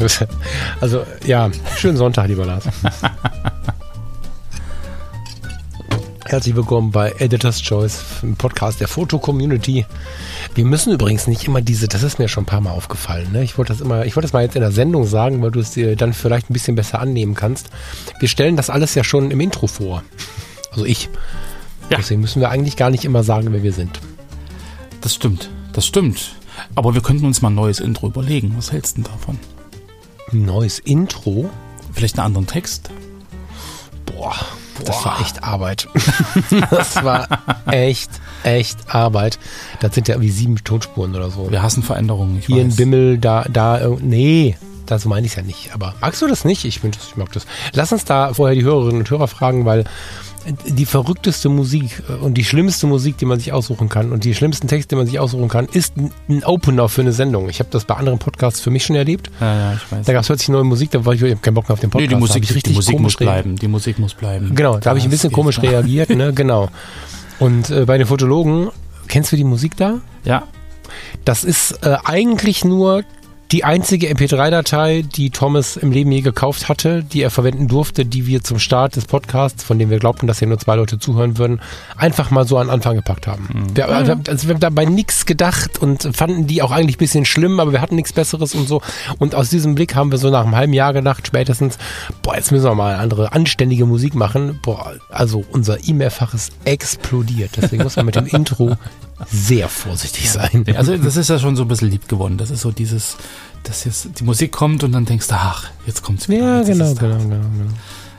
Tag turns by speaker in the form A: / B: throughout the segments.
A: Also, ja, schönen Sonntag, lieber Lars. Herzlich willkommen bei Editor's Choice, im Podcast der Foto-Community. Wir müssen übrigens nicht immer diese, das ist mir schon ein paar Mal aufgefallen, ne? Ich wollte das immer, ich wollte das mal jetzt in der Sendung sagen, weil du es dir dann vielleicht ein bisschen besser annehmen kannst. Wir stellen das alles ja schon im Intro vor. Also ich. Ja. Deswegen müssen wir eigentlich gar nicht immer sagen, wer wir sind.
B: Das stimmt, das stimmt. Aber wir könnten uns mal ein neues Intro überlegen. Was hältst du denn davon?
A: Ein neues Intro?
B: Vielleicht einen anderen Text?
A: Boah, das war echt Arbeit. das war echt, echt Arbeit. Das sind ja irgendwie sieben Tonspuren oder so.
B: Wir hassen Veränderungen.
A: Ich Hier weiß. ein Bimmel, da, da, nee, das meine ich ja nicht. Aber magst du das nicht? Ich, ich mag das. Lass uns da vorher die Hörerinnen und Hörer fragen, weil die verrückteste Musik äh, und die schlimmste Musik, die man sich aussuchen kann und die schlimmsten Texte, die man sich aussuchen kann, ist ein Opener für eine Sendung. Ich habe das bei anderen Podcasts für mich schon erlebt.
B: Ja, ja, ich weiß.
A: Da gab es plötzlich neue Musik, da war ich, ich hab keinen Bock mehr auf den Podcast.
B: Nee, die Musik, richtig die Musik muss bleiben. Die Musik muss bleiben.
A: Genau, da habe ich ein bisschen komisch reagiert, ne, genau. Und äh, bei den Fotologen, kennst du die Musik da?
B: Ja.
A: Das ist äh, eigentlich nur die einzige MP3-Datei, die Thomas im Leben je gekauft hatte, die er verwenden durfte, die wir zum Start des Podcasts, von dem wir glaubten, dass hier nur zwei Leute zuhören würden, einfach mal so an Anfang gepackt haben. Mhm. Wir, also, also wir haben dabei nichts gedacht und fanden die auch eigentlich ein bisschen schlimm, aber wir hatten nichts Besseres und so. Und aus diesem Blick haben wir so nach einem halben Jahr gedacht, spätestens, boah, jetzt müssen wir mal andere anständige Musik machen. Boah, also unser E-Mail-Fach ist explodiert. Deswegen muss man mit dem Intro sehr vorsichtig sein.
B: Also das ist ja schon so ein bisschen lieb geworden. Das ist so dieses, dass jetzt die Musik kommt und dann denkst du, ach, jetzt kommt's wieder.
A: Ja, genau, genau, genau, genau.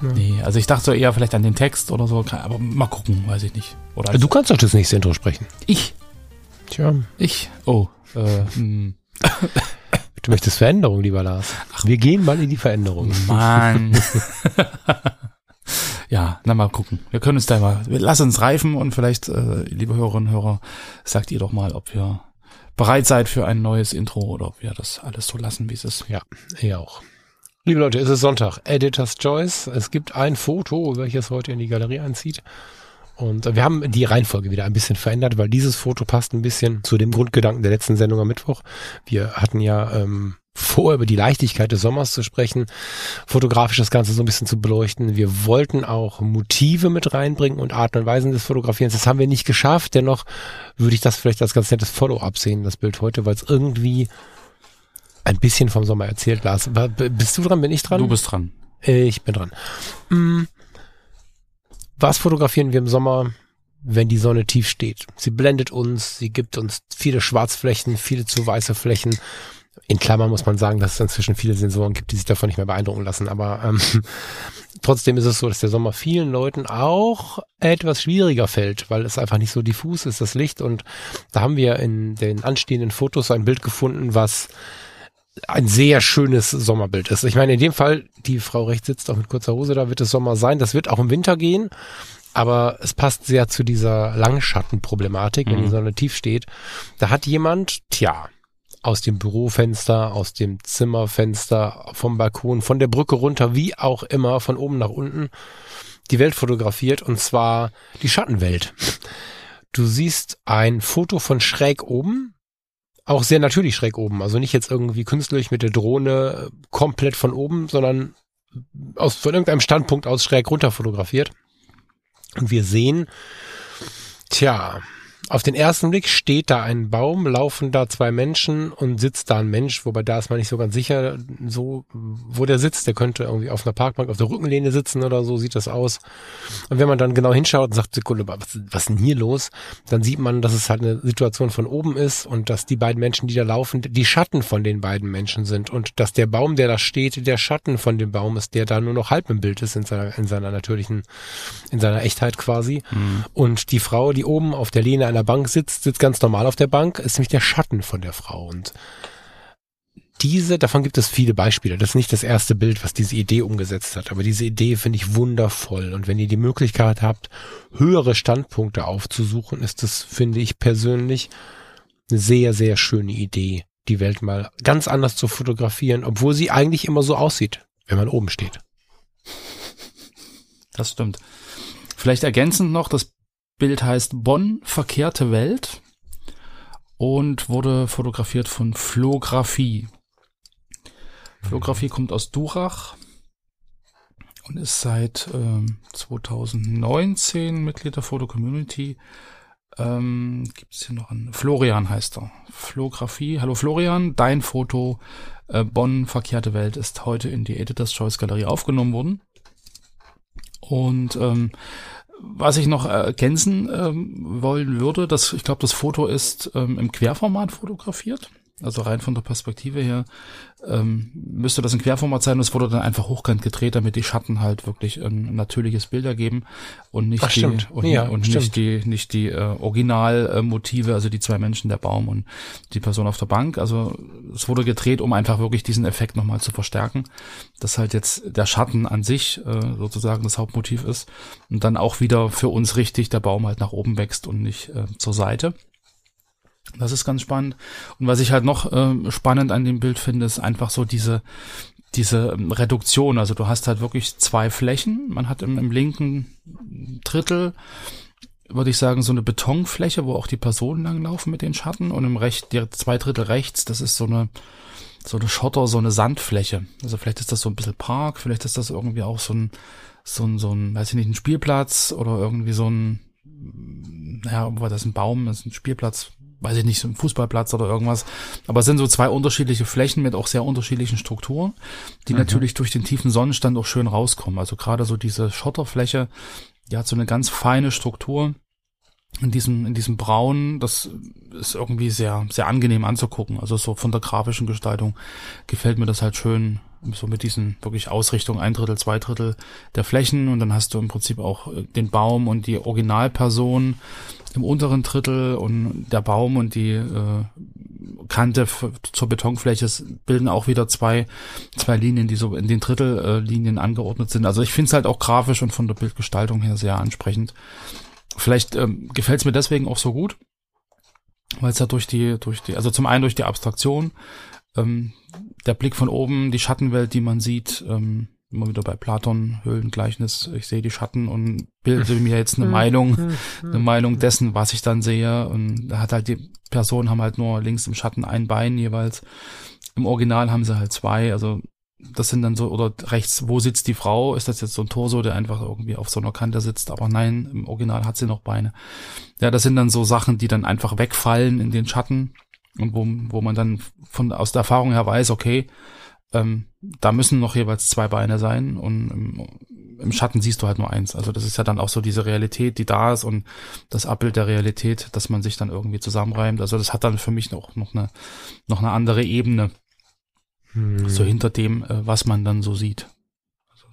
B: Ja. Nee, also ich dachte so eher vielleicht an den Text oder so, aber mal gucken, weiß ich nicht.
A: Oder du kannst doch das nächste Intro sprechen.
B: Ich?
A: Tja.
B: Ich? Oh. Äh, hm.
A: du möchtest Veränderung, lieber Lars. Ach, wir gehen mal in die Veränderung.
B: Mann. ja, na mal gucken. Wir können uns da mal, lass uns reifen und vielleicht, äh, liebe Hörerinnen und Hörer, sagt ihr doch mal, ob wir bereit seid für ein neues Intro oder ob wir das alles so lassen, wie es ist.
A: Ja, ich auch. Liebe Leute, es ist Sonntag. Editor's Choice. Es gibt ein Foto, welches heute in die Galerie einzieht. Und wir haben die Reihenfolge wieder ein bisschen verändert, weil dieses Foto passt ein bisschen zu dem Grundgedanken der letzten Sendung am Mittwoch. Wir hatten ja ähm, vor, über die Leichtigkeit des Sommers zu sprechen, fotografisch das Ganze so ein bisschen zu beleuchten. Wir wollten auch Motive mit reinbringen und Arten und Weisen des Fotografierens. Das haben wir nicht geschafft. Dennoch würde ich das vielleicht als ganz nettes Follow-up sehen, das Bild heute, weil es irgendwie ein bisschen vom Sommer erzählt, Lars. Bist du dran? Bin ich dran?
B: Du bist dran.
A: Ich bin dran. Hm. Was fotografieren wir im Sommer? wenn die Sonne tief steht. Sie blendet uns, sie gibt uns viele Schwarzflächen, viele zu weiße Flächen in Klammern muss man sagen, dass es inzwischen viele Sensoren gibt, die sich davon nicht mehr beeindrucken lassen. Aber ähm, trotzdem ist es so, dass der Sommer vielen Leuten auch etwas schwieriger fällt, weil es einfach nicht so diffus ist, das Licht. Und da haben wir in den anstehenden Fotos ein Bild gefunden, was ein sehr schönes Sommerbild ist. Ich meine, in dem Fall, die Frau rechts sitzt auch mit kurzer Hose, da wird es Sommer sein. Das wird auch im Winter gehen. Aber es passt sehr zu dieser Langschattenproblematik, wenn mhm. die Sonne tief steht. Da hat jemand, tja, aus dem Bürofenster, aus dem Zimmerfenster, vom Balkon, von der Brücke runter, wie auch immer, von oben nach unten, die Welt fotografiert und zwar die Schattenwelt. Du siehst ein Foto von schräg oben, auch sehr natürlich schräg oben, also nicht jetzt irgendwie künstlich mit der Drohne komplett von oben, sondern aus, von irgendeinem Standpunkt aus schräg runter fotografiert. Und wir sehen, tja, auf den ersten Blick steht da ein Baum, laufen da zwei Menschen und sitzt da ein Mensch, wobei da ist man nicht so ganz sicher, so, wo der sitzt. Der könnte irgendwie auf einer Parkbank auf der Rückenlehne sitzen oder so, sieht das aus. Und wenn man dann genau hinschaut und sagt, Sekunde, was, was ist denn hier los? Dann sieht man, dass es halt eine Situation von oben ist und dass die beiden Menschen, die da laufen, die Schatten von den beiden Menschen sind und dass der Baum, der da steht, der Schatten von dem Baum ist, der da nur noch halb im Bild ist in seiner, in seiner natürlichen, in seiner Echtheit quasi. Mhm. Und die Frau, die oben auf der Lehne einer Bank sitzt, sitzt ganz normal auf der Bank, ist nämlich der Schatten von der Frau. Und diese, davon gibt es viele Beispiele. Das ist nicht das erste Bild, was diese Idee umgesetzt hat, aber diese Idee finde ich wundervoll. Und wenn ihr die Möglichkeit habt, höhere Standpunkte aufzusuchen, ist das, finde ich persönlich, eine sehr, sehr schöne Idee, die Welt mal ganz anders zu fotografieren, obwohl sie eigentlich immer so aussieht, wenn man oben steht.
B: Das stimmt. Vielleicht ergänzend noch, das Bild heißt Bonn, verkehrte Welt und wurde fotografiert von Flographie. Flographie kommt aus Durach und ist seit ähm, 2019 Mitglied der Foto Community. Ähm, Gibt es hier noch einen? Florian heißt er. Flographie. Hallo Florian, dein Foto äh, Bonn verkehrte Welt ist heute in die Editors Choice Galerie aufgenommen worden. Und ähm, was ich noch ergänzen ähm, wollen würde, dass ich glaube, das Foto ist ähm, im Querformat fotografiert. Also rein von der Perspektive her ähm, müsste das ein Querformat sein. Es wurde dann einfach hochkant gedreht, damit die Schatten halt wirklich ein natürliches Bild ergeben und nicht
A: Ach,
B: die
A: stimmt.
B: und,
A: Ja,
B: und nicht die nicht die äh, Originalmotive, also die zwei Menschen, der Baum und die Person auf der Bank. Also es wurde gedreht, um einfach wirklich diesen Effekt nochmal zu verstärken, dass halt jetzt der Schatten an sich äh, sozusagen das Hauptmotiv ist und dann auch wieder für uns richtig der Baum halt nach oben wächst und nicht äh, zur Seite. Das ist ganz spannend. Und was ich halt noch äh, spannend an dem Bild finde, ist einfach so diese, diese ähm, Reduktion. Also du hast halt wirklich zwei Flächen. Man hat im, im linken Drittel, würde ich sagen, so eine Betonfläche, wo auch die Personen langlaufen mit den Schatten. Und im recht, die zwei Drittel rechts, das ist so eine, so eine Schotter, so eine Sandfläche. Also vielleicht ist das so ein bisschen Park, vielleicht ist das irgendwie auch so ein, so ein, so ein, weiß ich nicht, ein Spielplatz oder irgendwie so ein, naja, war das ein Baum, das ist ein Spielplatz, weiß ich nicht, so ein Fußballplatz oder irgendwas. Aber es sind so zwei unterschiedliche Flächen mit auch sehr unterschiedlichen Strukturen, die natürlich durch den tiefen Sonnenstand auch schön rauskommen. Also gerade so diese Schotterfläche, die hat so eine ganz feine Struktur in diesem, in diesem Braun, das ist irgendwie sehr, sehr angenehm anzugucken. Also so von der grafischen Gestaltung gefällt mir das halt schön, so mit diesen wirklich Ausrichtung ein Drittel, zwei Drittel der Flächen und dann hast du im Prinzip auch äh, den Baum und die Originalperson im unteren Drittel und der Baum und die äh, Kante zur Betonfläche bilden auch wieder zwei, zwei Linien, die so in den Drittellinien äh, angeordnet sind. Also ich finde es halt auch grafisch und von der Bildgestaltung her sehr ansprechend. Vielleicht ähm, gefällt es mir deswegen auch so gut, weil es ja durch die, durch die, also zum einen durch die Abstraktion, ähm, der Blick von oben, die Schattenwelt, die man sieht, ähm, immer wieder bei Platon, Höhlengleichnis, ich sehe die Schatten und bilde mir jetzt eine Meinung, eine Meinung dessen, was ich dann sehe. Und da hat halt die Personen haben halt nur links im Schatten ein Bein jeweils. Im Original haben sie halt zwei, also das sind dann so, oder rechts, wo sitzt die Frau? Ist das jetzt so ein Torso, der einfach irgendwie auf so einer Kante sitzt? Aber nein, im Original hat sie noch Beine. Ja, das sind dann so Sachen, die dann einfach wegfallen in den Schatten und wo, wo man dann von, aus der Erfahrung her weiß, okay, ähm, da müssen noch jeweils zwei Beine sein und im, im Schatten siehst du halt nur eins. Also das ist ja dann auch so diese Realität, die da ist und das Abbild der Realität, dass man sich dann irgendwie zusammenreimt. Also das hat dann für mich noch, noch eine, noch eine andere Ebene
A: Hm.
B: so hinter dem, äh, was man dann so sieht. Also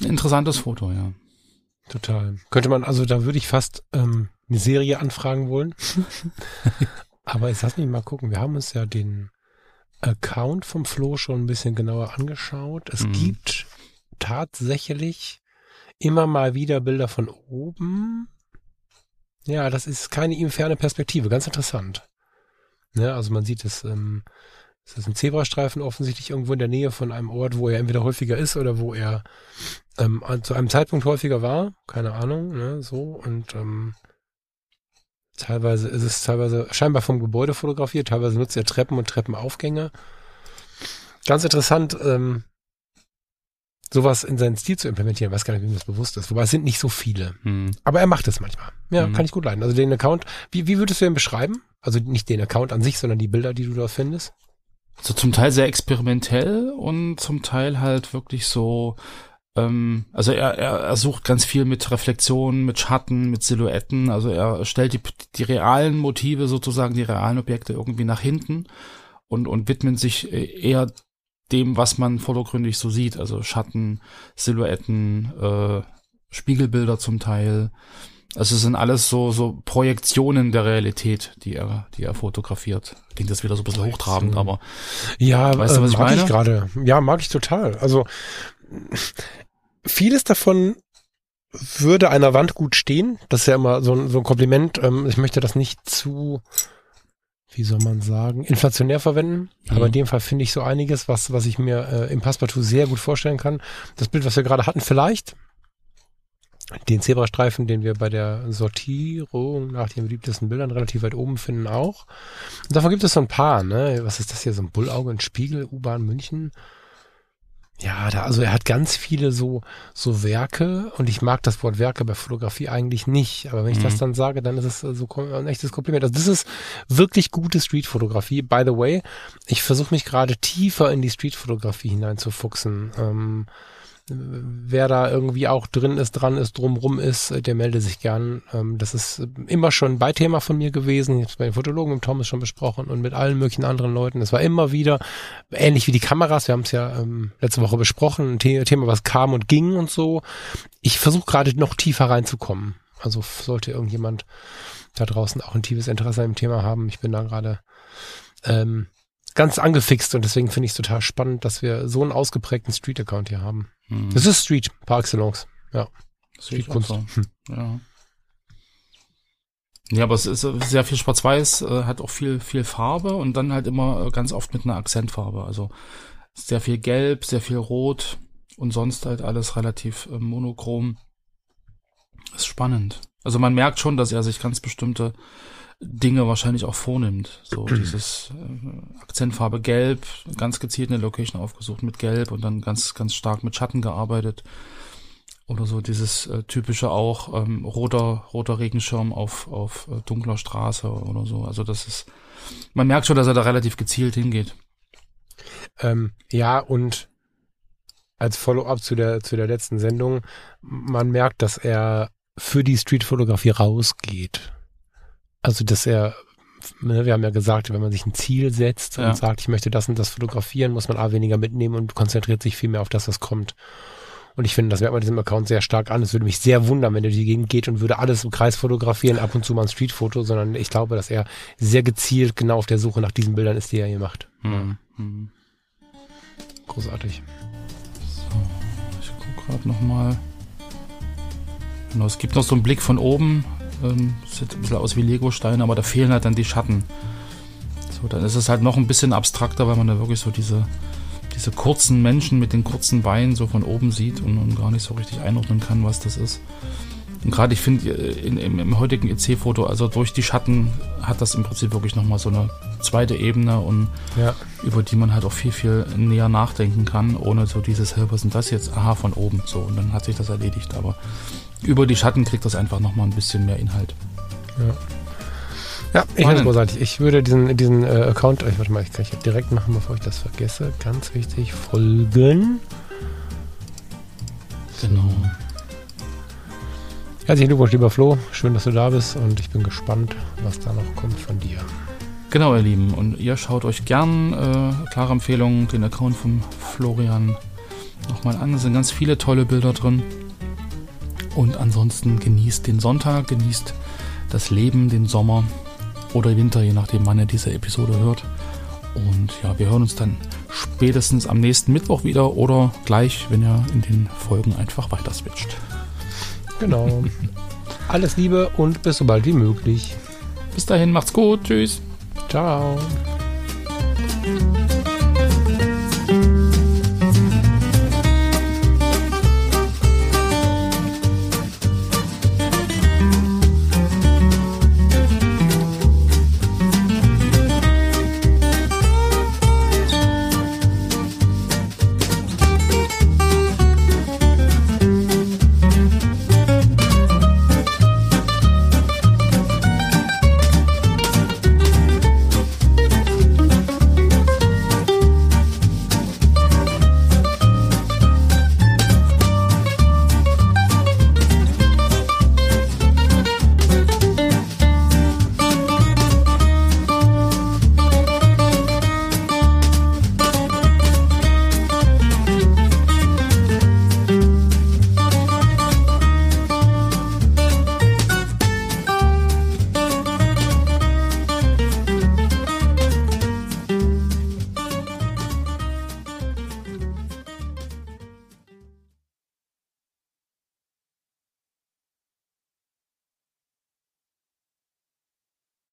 B: ein interessantes Foto, ja.
A: Total. Könnte man, also da würde ich fast ähm, eine Serie anfragen wollen. Aber jetzt lass mich mal gucken. Wir haben uns ja den Account vom Flo schon ein bisschen genauer angeschaut. Es
B: Mhm.
A: gibt tatsächlich immer mal wieder Bilder von oben. Ja, das ist keine ihm ferne Perspektive. Ganz interessant. Ne, also man sieht es, ähm, es ist ein Zebrastreifen offensichtlich irgendwo in der Nähe von einem Ort, wo er entweder häufiger ist oder wo er ähm, zu einem Zeitpunkt häufiger war, keine Ahnung, ne, so und ähm, teilweise ist es teilweise scheinbar vom Gebäude fotografiert, teilweise nutzt er Treppen und Treppenaufgänge. Ganz interessant, ähm, sowas in seinen Stil zu implementieren, weiß gar nicht, wie ihm das bewusst ist. Wobei es sind nicht so viele.
B: Hm.
A: Aber er macht es manchmal. Ja,
B: Mhm.
A: kann ich gut leiden. Also den Account, wie, wie würdest du ihn beschreiben? Also nicht den Account an sich, sondern die Bilder, die du dort findest?
B: So zum Teil sehr experimentell und zum Teil halt wirklich so, ähm, also er, er, er sucht ganz viel mit Reflexionen, mit Schatten, mit Silhouetten, also er stellt die, die realen Motive sozusagen, die realen Objekte irgendwie nach hinten und, und widmet sich äh, eher dem, was man vordergründig so sieht, also Schatten, Silhouetten, äh, Spiegelbilder zum Teil, Also es sind alles so, so Projektionen der Realität, die er, die er fotografiert. Klingt das wieder so ein bisschen hochtrabend, aber.
A: Ja, weißt du, was äh, ich mag meine? ich gerade. Ja, mag ich total. Also, vieles davon würde einer Wand gut stehen. Das ist ja immer so ein, so ein Kompliment. Ähm, ich möchte das nicht zu, wie soll man sagen, inflationär verwenden. Mhm. Aber in dem Fall finde ich so einiges, was, was ich mir äh, im Passepartout sehr gut vorstellen kann. Das Bild, was wir gerade hatten, vielleicht, den Zebrastreifen, den wir bei der Sortierung nach den beliebtesten Bildern relativ weit oben finden, auch. Und davon gibt es so ein paar, ne? Was ist das hier? So ein Bullauge, ein Spiegel, U-Bahn München. Ja, da, also er hat ganz viele so, so Werke und ich mag das Wort Werke bei Fotografie eigentlich nicht. Aber wenn ich mhm. das dann sage, dann ist es so ein echtes Kompliment. Also das ist wirklich gute Streetfotografie. By the way, ich versuche mich gerade tiefer in die Streetfotografie hineinzufuchsen. Ähm, wer da irgendwie auch drin ist, dran ist, drumrum ist, äh, der melde sich gern. Ähm, das ist immer schon ein Beithema von mir gewesen. Ich habe bei den Fotologen mit Thomas schon besprochen und mit allen möglichen anderen Leuten. Es war immer wieder ähnlich wie die Kameras. Wir haben es ja ähm, letzte Woche besprochen. Ein Thema, was kam und ging und so. Ich versuche gerade noch tiefer reinzukommen. Also sollte irgendjemand da draußen auch ein tiefes Interesse an dem Thema haben. Ich bin da gerade ähm, ganz angefixt und deswegen finde ich es total spannend, dass wir so einen ausgeprägten Street-Account hier haben. Mhm. Das ist Street, par excellence. Ja.
B: Street-Kunst. So. Hm. Ja. Ja, aber es ist sehr viel Schwarz-Weiß, äh, hat auch viel, viel Farbe und dann halt immer äh, ganz oft mit einer Akzentfarbe. Also sehr viel Gelb, sehr viel Rot und sonst halt alles relativ äh, monochrom. ist spannend. Also man merkt schon, dass er sich ganz bestimmte Dinge wahrscheinlich auch vornimmt. So dieses äh, Akzentfarbe Gelb, ganz gezielt eine Location aufgesucht mit Gelb und dann ganz, ganz stark mit Schatten gearbeitet. Oder so dieses äh, typische auch ähm, roter, roter Regenschirm auf, auf äh, dunkler Straße oder so. Also das ist, man merkt schon, dass er da relativ gezielt hingeht.
A: Ähm, ja, und als Follow-up zu der, zu der letzten Sendung, man merkt, dass er für die Streetfotografie rausgeht. Also, dass er, ne, wir haben ja gesagt, wenn man sich ein Ziel setzt und sagt, ich möchte das und das fotografieren, muss man A weniger mitnehmen und konzentriert sich viel mehr auf das, was kommt. Und ich finde, das merkt man diesem Account sehr stark an. Es würde mich sehr wundern, wenn er die Gegend geht und würde alles im Kreis fotografieren, ab und zu mal ein Streetfoto, sondern ich glaube, dass er sehr gezielt genau auf der Suche nach diesen Bildern ist, die er hier macht. Mhm. Großartig.
B: So, ich gucke gerade nochmal. Genau, es gibt noch so einen Blick von oben ähm, sieht ein bisschen aus wie Lego-Steine, aber da fehlen halt dann die Schatten. So, dann ist es halt noch ein bisschen abstrakter, weil man da wirklich so diese, diese kurzen Menschen mit den kurzen Beinen so von oben sieht und, und gar nicht so richtig einordnen kann, was das ist. Und gerade ich finde, äh, im, heutigen EC-Foto, also durch die Schatten hat das im Prinzip wirklich nochmal so eine zweite Ebene und ja. über die man halt auch viel, viel näher nachdenken kann, ohne so dieses, hey, was ist das jetzt? Aha, von oben. So, und dann hat sich das erledigt. Aber über die Schatten kriegt das einfach nochmal ein bisschen mehr Inhalt.
A: Ja. Ja, ich finde es großartig. Ich würde diesen, diesen äh, Account, ich warte mal, ich kann ich direkt machen, bevor ich das vergesse. Ganz wichtig, folgen.
B: Genau.
A: Herzlichen Glückwunsch, lieber Flo. Schön, dass du da bist und ich bin gespannt, was da noch kommt von dir.
B: Genau, ihr Lieben. Und ihr schaut euch gern, äh, klare Empfehlung, den Account von Florian nochmal an. Es sind ganz viele tolle Bilder drin. Und ansonsten genießt den Sonntag, genießt das Leben, den Sommer oder Winter, je nachdem, wann ihr diese Episode hört. Und ja, wir hören uns dann spätestens am nächsten Mittwoch wieder oder gleich, wenn ihr in den Folgen einfach weiter switcht.
A: Genau. Alles Liebe und bis so bald wie möglich.
B: Bis dahin, macht's gut. Tschüss.
A: Ciao.